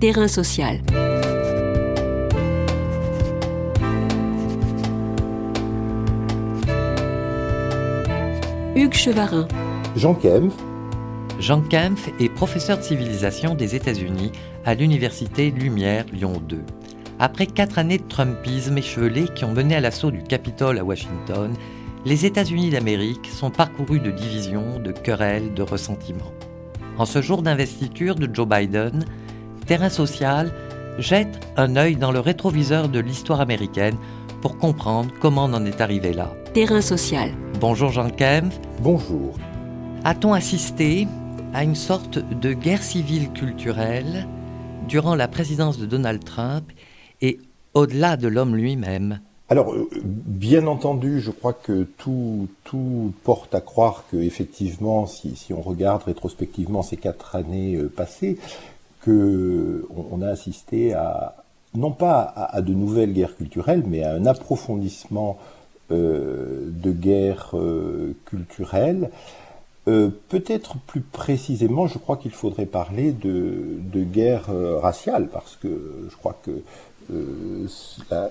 Terrain social. Hugues Chevarin. Jean Kempf. Jean Kempf est professeur de civilisation des États-Unis à l'Université Lumière Lyon 2. Après quatre années de Trumpisme échevelé qui ont mené à l'assaut du Capitole à Washington, les États-Unis d'Amérique sont parcourus de divisions, de querelles, de ressentiments. En ce jour d'investiture de Joe Biden, Terrain Social jette un œil dans le rétroviseur de l'histoire américaine pour comprendre comment on en est arrivé là. Terrain social. Bonjour Jean Kempf. Bonjour. A-t-on assisté à une sorte de guerre civile culturelle durant la présidence de Donald Trump et au-delà de l'homme lui-même? Alors, euh, bien entendu, je crois que tout, tout porte à croire que, effectivement, si, si on regarde rétrospectivement ces quatre années euh, passées, que on, a assisté à non pas à, de nouvelles guerres culturelles, mais à un approfondissement euh, de guerres culturelles. Peut-être plus précisément, je crois qu'il faudrait parler de, de guerre raciale, parce que je crois que euh,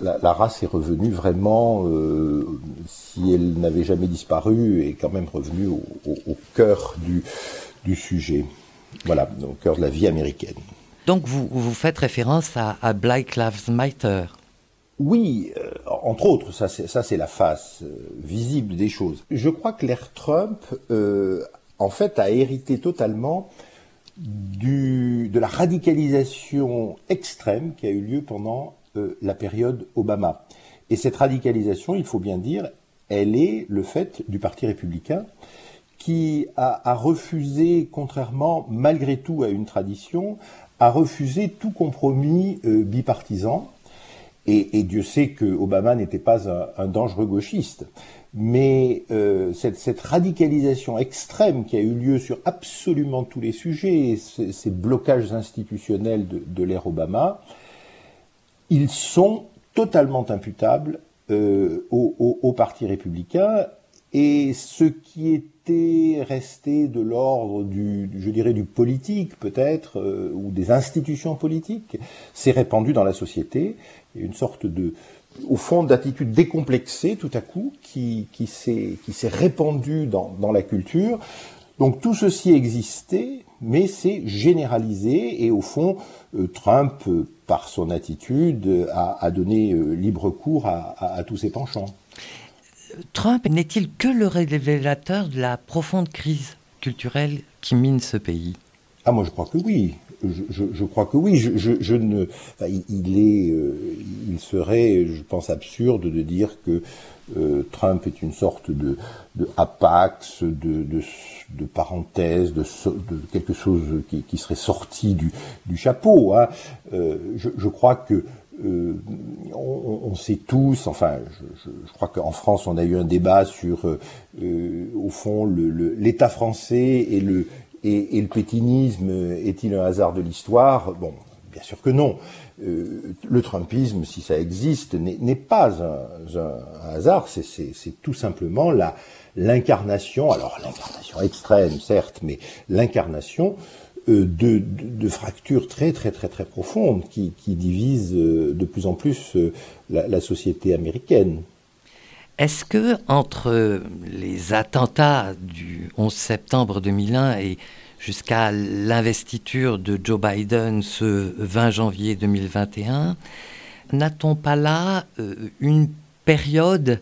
la, race est revenue vraiment, euh, si elle n'avait jamais disparu, est quand même revenue au, cœur du, sujet. Voilà, au cœur de la vie américaine. Donc vous, vous faites référence à, Black Lives Matter oui, euh, entre autres, ça c'est la face visible des choses. Je crois que l'ère Trump, en fait, a hérité totalement du, de la radicalisation extrême qui a eu lieu pendant euh, la période Obama. Et cette radicalisation, il faut bien dire, elle est le fait du Parti républicain qui a, refusé, contrairement malgré tout à une tradition, a refusé tout compromis euh, bipartisan. Et, Dieu sait que Obama n'était pas un, dangereux gauchiste mais euh, cette, radicalisation extrême qui a eu lieu sur absolument tous les sujets, ces, blocages institutionnels de, l'ère Obama, ils sont totalement imputables euh, au, au, Parti républicain et ce qui resté de l'ordre du, je dirais, du politique peut-être, euh, ou des institutions politiques, s'est répandu dans la société. Une sorte de, au fond, d'attitude décomplexée tout à coup, qui, qui s'est répandue dans, dans la culture. Donc tout ceci existait, mais c'est généralisé et au fond, euh, Trump, euh, par son attitude, a, a donné libre cours à, tous ses penchants. Trump n'est-il que le révélateur de la profonde crise culturelle qui mine ce pays? Ah moi je crois que oui je, crois que oui. Je, ne, enfin, il est, euh, il serait, je pense, absurde de dire que euh, Trump est une sorte de, de apax, de, parenthèse, de, quelque chose qui, serait sorti du, chapeau. Hein. Euh, je, crois que euh, on, sait tous, enfin, je, crois qu'en France, on a eu un débat sur, euh, au fond, l'État français et le, pétinisme est-il un hasard de l'histoire? Bon, bien sûr que non. Euh, le Trumpisme, si ça existe, n'est pas un, hasard, c'est tout simplement l'incarnation, alors l'incarnation extrême certes, mais l'incarnation euh, de, de, fractures très très très très profondes qui, qui divisent euh, de plus en plus euh, la, société américaine. Est-ce que entre les attentats du 11 septembre 2001 et jusqu'à l'investiture de Joe Biden ce 20 janvier 2021, n'a-t-on pas là euh, une période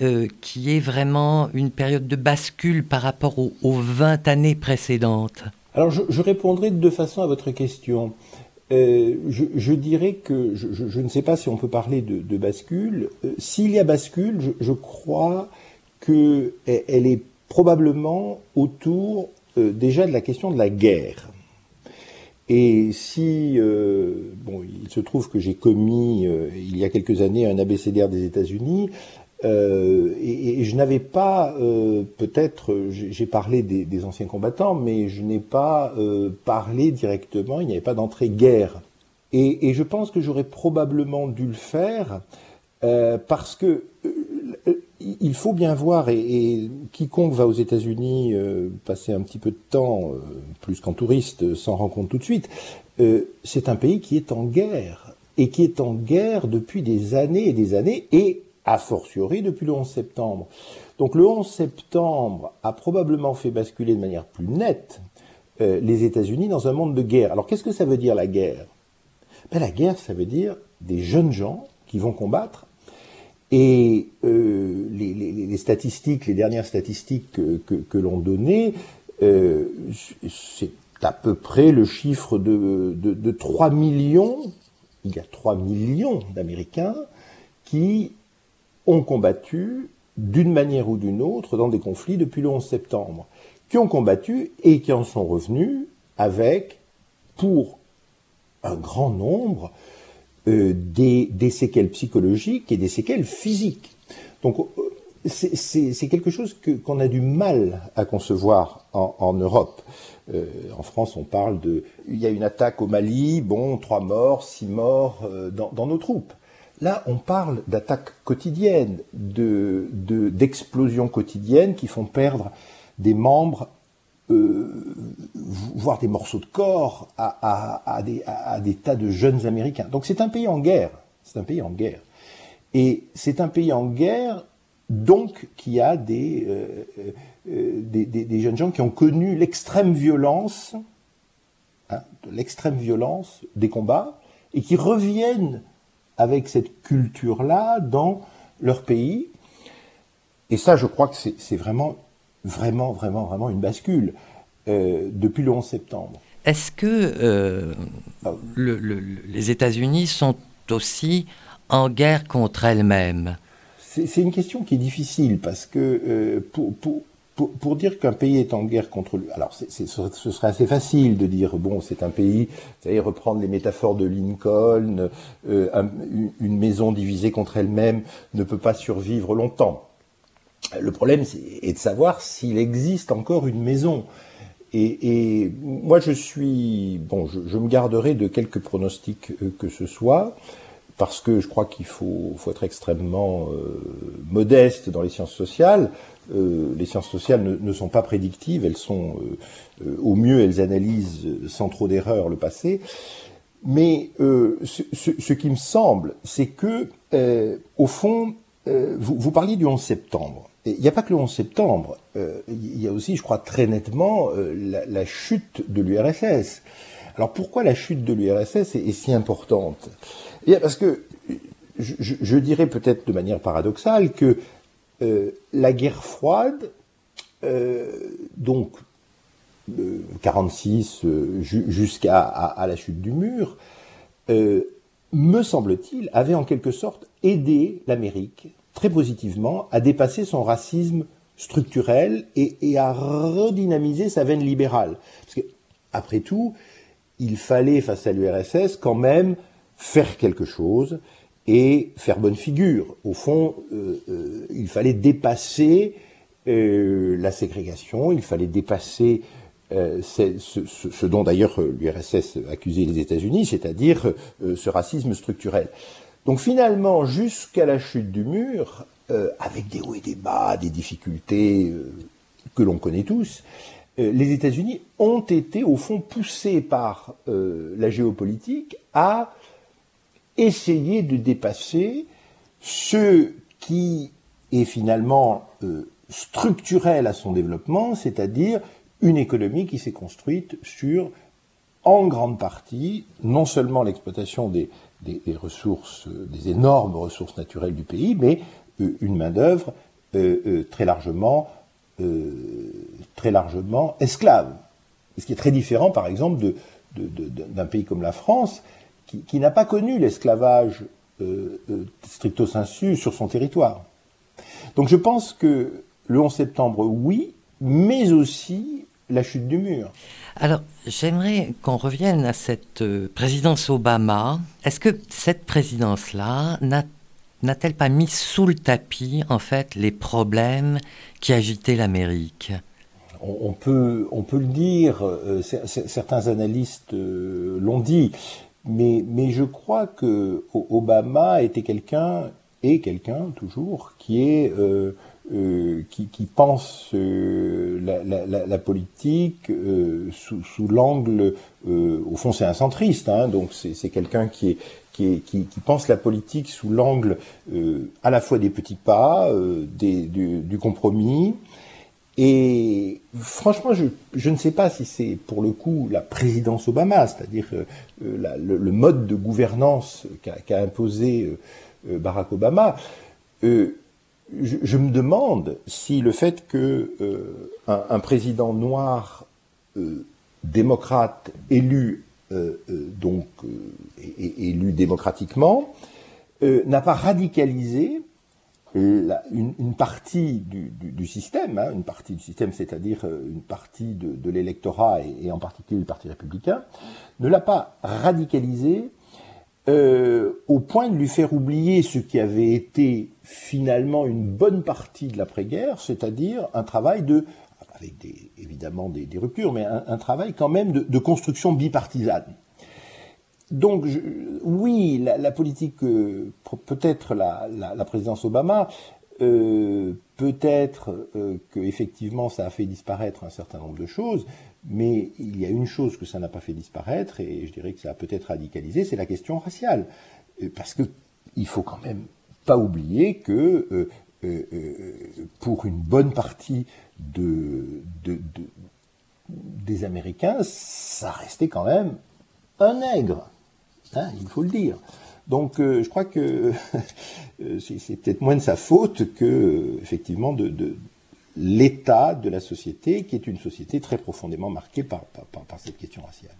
euh, qui est vraiment une période de bascule par rapport aux, aux 20 années précédentes? Alors je, répondrai de deux façons à votre question. Euh, je, dirais que je, ne sais pas si on peut parler de, bascule. Euh, S'il y a bascule, je, crois qu'elle est probablement autour euh, déjà de la question de la guerre. Et si, bon, il se trouve que j'ai commis il y a quelques années un abécédaire des États-Unis, euh, et, je n'avais pas, euh, peut-être, j'ai parlé des, anciens combattants, mais je n'ai pas euh, parlé directement, il n'y avait pas d'entrée guerre. Et, je pense que j'aurais probablement dû le faire euh, parce que euh, il faut bien voir, et, et quiconque va aux États-Unis passer un petit peu de temps, plus qu'en touriste, s'en rend compte tout de suite, c'est un pays qui est en guerre, et qui est en guerre depuis des années et des années, et a fortiori depuis le 11 septembre. Donc le 11 septembre a probablement fait basculer de manière plus nette les États-Unis dans un monde de guerre. Alors qu'est-ce que ça veut dire la guerre? Ben, La guerre, ça veut dire des jeunes gens qui vont combattre et euh, les, statistiques, les dernières statistiques que, l'on donnait, euh, c'est à peu près le chiffre de, de, 3 millions, il y a 3 millions d'Américains qui ont combattu d'une manière ou d'une autre dans des conflits depuis le 11 septembre, qui ont combattu et qui en sont revenus avec, pour un grand nombre, euh, des, séquelles psychologiques et des séquelles physiques. Donc euh, c'est quelque chose qu'on a du mal à concevoir en, Europe. Euh, en France, on parle de... Il y a une attaque au Mali, bon, trois morts, six morts dans, nos troupes. Là, on parle d'attaques quotidiennes, d'explosions de, quotidiennes qui font perdre des membres euh, voir des morceaux de corps à, des, tas de jeunes Américains. Donc c'est un pays en guerre. C'est un pays en guerre. Et c'est un pays en guerre, donc, qui a des, euh, euh, jeunes gens qui ont connu l'extrême violence, hein, l'extrême violence des combats, et qui reviennent avec cette culture-là dans leur pays. Et ça, je crois que c'est vraiment vraiment, vraiment, vraiment une bascule euh, depuis le 11 septembre. Est-ce que euh, ah les États-Unis sont aussi en guerre contre elles-mêmes? C'est une question qui est difficile parce que euh, pour, pour, pour, dire qu'un pays est en guerre contre lui, alors ce serait assez facile de dire bon c'est un pays, vous savez reprendre les métaphores de Lincoln, une maison divisée contre elle-même ne peut pas survivre longtemps. Le problème est de savoir s'il existe encore une maison. Et, moi, je suis bon, je, me garderai de quelques pronostics euh, que ce soit, parce que je crois qu'il faut, être extrêmement euh, modeste dans les sciences sociales. Euh, les sciences sociales ne, sont pas prédictives, elles sont, au mieux, elles analysent sans trop d'erreurs le passé. Mais ce, qui me semble, c'est que, au fond, vous, parliez du 11 septembre. Il n'y a pas que le 11 septembre, euh, il y a aussi, je crois, très nettement euh, la, chute de l'URSS. Alors pourquoi la chute de l'URSS est, si importante? Eh Parce que je, dirais peut-être de manière paradoxale que euh, la guerre froide, donc 46 jusqu'à à, la chute du mur, me semble-t-il, avait en quelque sorte aidé l'Amérique très positivement à dépasser son racisme structurel et, à redynamiser sa veine libérale. Parce que, après tout, il fallait, face à l'URSS, quand même faire quelque chose et faire bonne figure. Au fond, euh, euh, il fallait dépasser euh, la ségrégation, il fallait dépasser ce, ce, dont d'ailleurs l'URSS accusait les États-Unis, c'est-à-dire ce racisme structurel. Donc finalement, jusqu'à la chute du mur, avec des hauts et des bas, des difficultés que l'on connaît tous, les États-Unis ont été au fond poussés par la géopolitique à essayer de dépasser ce qui est finalement structurel à son développement, c'est-à-dire une économie qui s'est construite sur, en grande partie, non seulement l'exploitation des, des, ressources, des énormes ressources naturelles du pays, mais euh, une main-d'œuvre euh, euh, très largement, très largement esclave. Ce qui est très différent, par exemple, d'un pays comme la France, qui, n'a pas connu l'esclavage stricto sensu sur son territoire. Donc je pense que le 11 septembre, oui, mais aussi la chute du mur. Alors, j'aimerais qu'on revienne à cette euh, présidence Obama. Est-ce que cette présidence-là n'a-t-elle pas mis sous le tapis, en fait, les problèmes qui agitaient l'Amérique? On, peut, on peut le dire, euh, certains analystes euh, l'ont dit, mais, mais je crois que Obama était quelqu'un est quelqu'un toujours qui est euh, euh, qui, qui, pense euh, la, la, la, politique euh, sous, sous l'angle, au fond c'est un centriste, hein, donc c'est quelqu'un qui est qui, est, qui, qui, pense la politique sous l'angle à la fois des petits pas, des, du, du, compromis. Et franchement, je, je, ne sais pas si c'est pour le coup la présidence Obama, c'est-à-dire le, le, mode de gouvernance qu'a qu imposé Barack Obama. Euh, je, me demande si le fait que euh, un, président noir euh, démocrate élu euh, donc élu démocratiquement n'a pas radicalisé une, partie du, système, hein, une partie du système, c'est-à-dire une partie de, l'électorat et, en particulier le Parti républicain, ne l'a pas radicalisé euh, au point de lui faire oublier ce qui avait été finalement une bonne partie de l'après-guerre, c'est-à-dire un travail de, avec évidemment des, ruptures, mais un, travail quand même de, construction bipartisane. Donc oui, la, politique, peut-être la, présidence Obama, euh, peut-être euh, que effectivement ça a fait disparaître un certain nombre de choses, mais il y a une chose que ça n'a pas fait disparaître, et je dirais que ça a peut-être radicalisé, c'est la question raciale. Euh, parce que il faut quand même pas oublier que euh, pour une bonne partie de, des Américains, ça restait quand même un nègre. Hein, il faut le dire. Donc je crois que c'est peut-être moins de sa faute que effectivement de, l'état de la société, qui est une société très profondément marquée par, cette question raciale.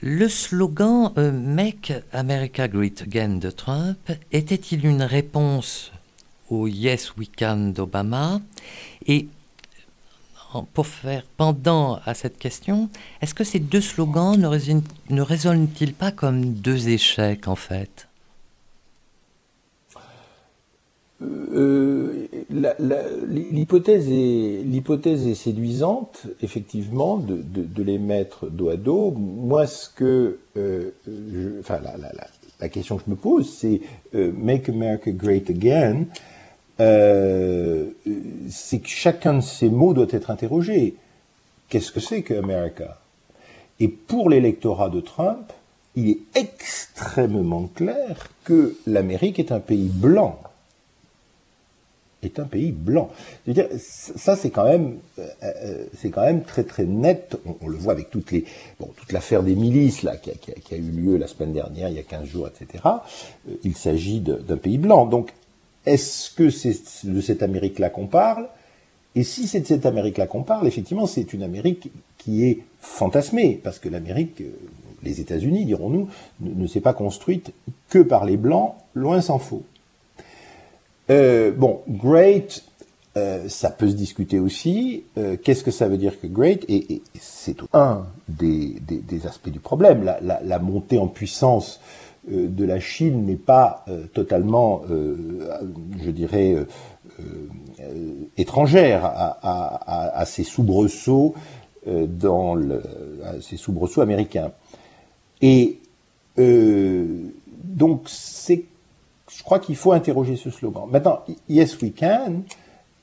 Le slogan euh, Make America Great Again de Trump était-il une réponse au Yes We Can d'Obama? Pour faire pendant à cette question, est-ce que ces deux slogans ne résonnent-ils pas comme deux échecs en fait? Euh, l'hypothèse est, séduisante, effectivement, de, les mettre dos à dos. Moi, ce que, euh, enfin, la, question que je me pose, c'est euh, Make America Great Again. Euh, c'est que chacun de ces mots doit être interrogé. Qu'est-ce que c'est que America? Et pour l'électorat de Trump, il est extrêmement clair que l'Amérique est un pays blanc est un pays blanc. Ça c'est quand même, euh, euh, c'est quand même très très net. On, le voit avec toute l'affaire des milices là qui a, qui, a, eu lieu la semaine dernière, il y a 15 jours, etc. Il s'agit d'un pays blanc. Donc, est-ce que c'est de cette Amérique-là qu'on parle? Et si c'est de cette Amérique-là qu'on parle, effectivement, c'est une Amérique qui est fantasmée, parce que l'Amérique, les États-Unis, dirons-nous, ne, s'est pas construite que par les blancs, loin s'en faut. Euh, bon, great, euh, ça peut se discuter aussi. Euh, qu'est-ce que ça veut dire que great? Et, c'est un des, aspects du problème. La, montée en puissance de la Chine n'est pas totalement, je dirais, étrangère à, ces soubresauts dans américains. Et donc c'est je crois qu'il faut interroger ce slogan. Maintenant, Yes We Can,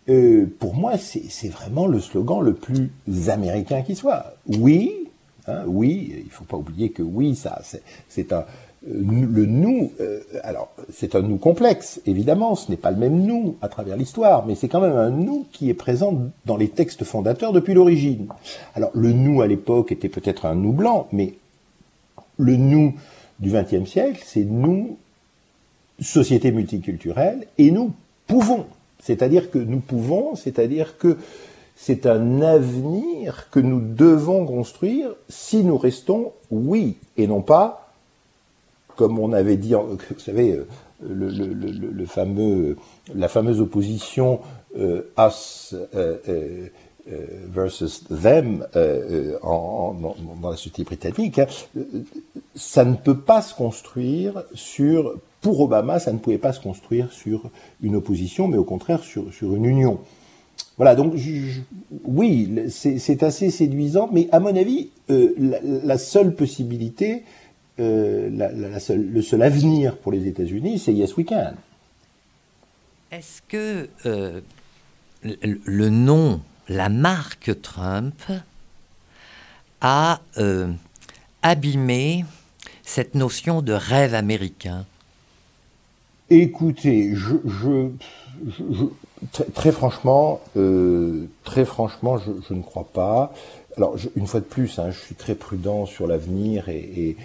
euh, pour moi, c'est vraiment le slogan le plus américain qui soit. Oui, hein, oui, il faut pas oublier que oui, ça, c'est un euh, le nous. Euh, alors, c'est un nous complexe, évidemment. Ce n'est pas le même nous à travers l'histoire, mais c'est quand même un nous qui est présent dans les textes fondateurs depuis l'origine. Alors, le nous à l'époque était peut-être un nous blanc, mais le nous du XXe siècle, c'est nous société multiculturelle, et nous pouvons. C'est-à-dire que nous pouvons, c'est-à-dire que c'est un avenir que nous devons construire si nous restons oui, et non pas, comme on avait dit, vous savez, euh, le, fameux, la fameuse opposition euh, us euh, versus them dans la société britannique, hein, ça ne peut pas se construire sur pour Obama, ça ne pouvait pas se construire sur une opposition, mais au contraire sur, sur une union. Voilà, donc oui, c'est assez séduisant, mais à mon avis, la, seule possibilité, euh, la, seule, le seul avenir pour les États-Unis, c'est Yes We Can. Est-ce que euh, le nom, la marque Trump a euh, abîmé cette notion de rêve américain? Écoutez, je, très, franchement, euh, très franchement, je, ne crois pas. Alors, une fois de plus, hein, je suis très prudent sur l'avenir et,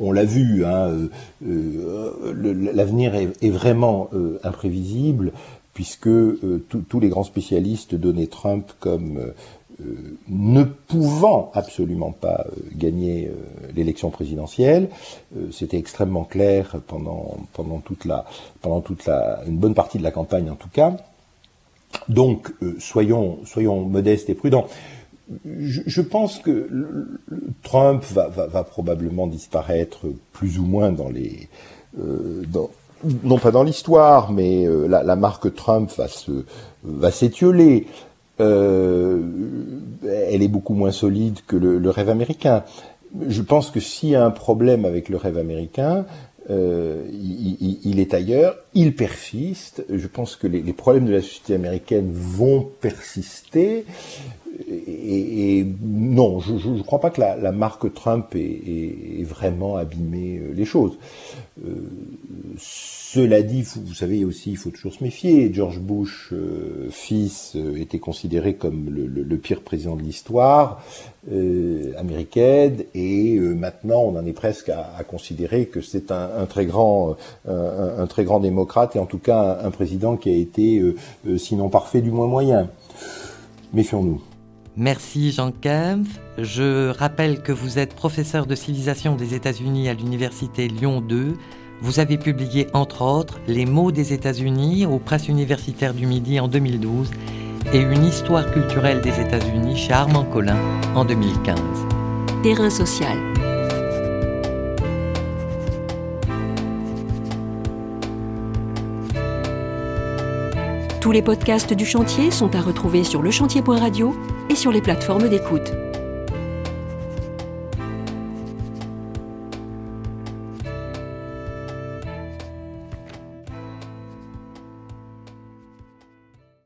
on, l'a vu, hein, euh, l'avenir est, vraiment imprévisible puisque tous les grands spécialistes donnaient Trump comme euh, ne pouvant absolument pas euh, gagner euh, l'élection présidentielle. C'était extrêmement clair pendant, pendant toute la, pendant toute la, une bonne partie de la campagne en tout cas. Donc, soyons, soyons modestes et prudents. Je, pense que Trump va, va, va, probablement disparaître plus ou moins dans les, dans, non pas dans l'histoire, mais la, la, marque Trump va s'étioler euh, elle est beaucoup moins solide que le, rêve américain. Je pense que s'il y a un problème avec le rêve américain, euh, il, est ailleurs, il persiste. Je pense que les, problèmes de la société américaine vont persister et, non, je ne crois pas que la, marque Trump ait, vraiment abîmé euh, les choses. Euh, cela dit, vous, savez aussi, il faut toujours se méfier. George Bush, euh, fils, était considéré comme le, pire président de l'histoire américaine, et maintenant on en est presque à, considérer que c'est un, très grand, un, très grand démocrate et en tout cas un président qui a été, sinon parfait, du moins moyen. Méfions-nous. Merci Jean Kempf. Je rappelle que vous êtes professeur de civilisation des États-Unis à l'Université Lyon 2. Vous avez publié entre autres Les mots des États-Unis aux presses universitaires du Midi en 2012 et Une histoire culturelle des États-Unis chez Armand Collin en 2015. Terrain social. Tous les podcasts du chantier sont à retrouver sur lechantier.radio et sur les plateformes d'écoute.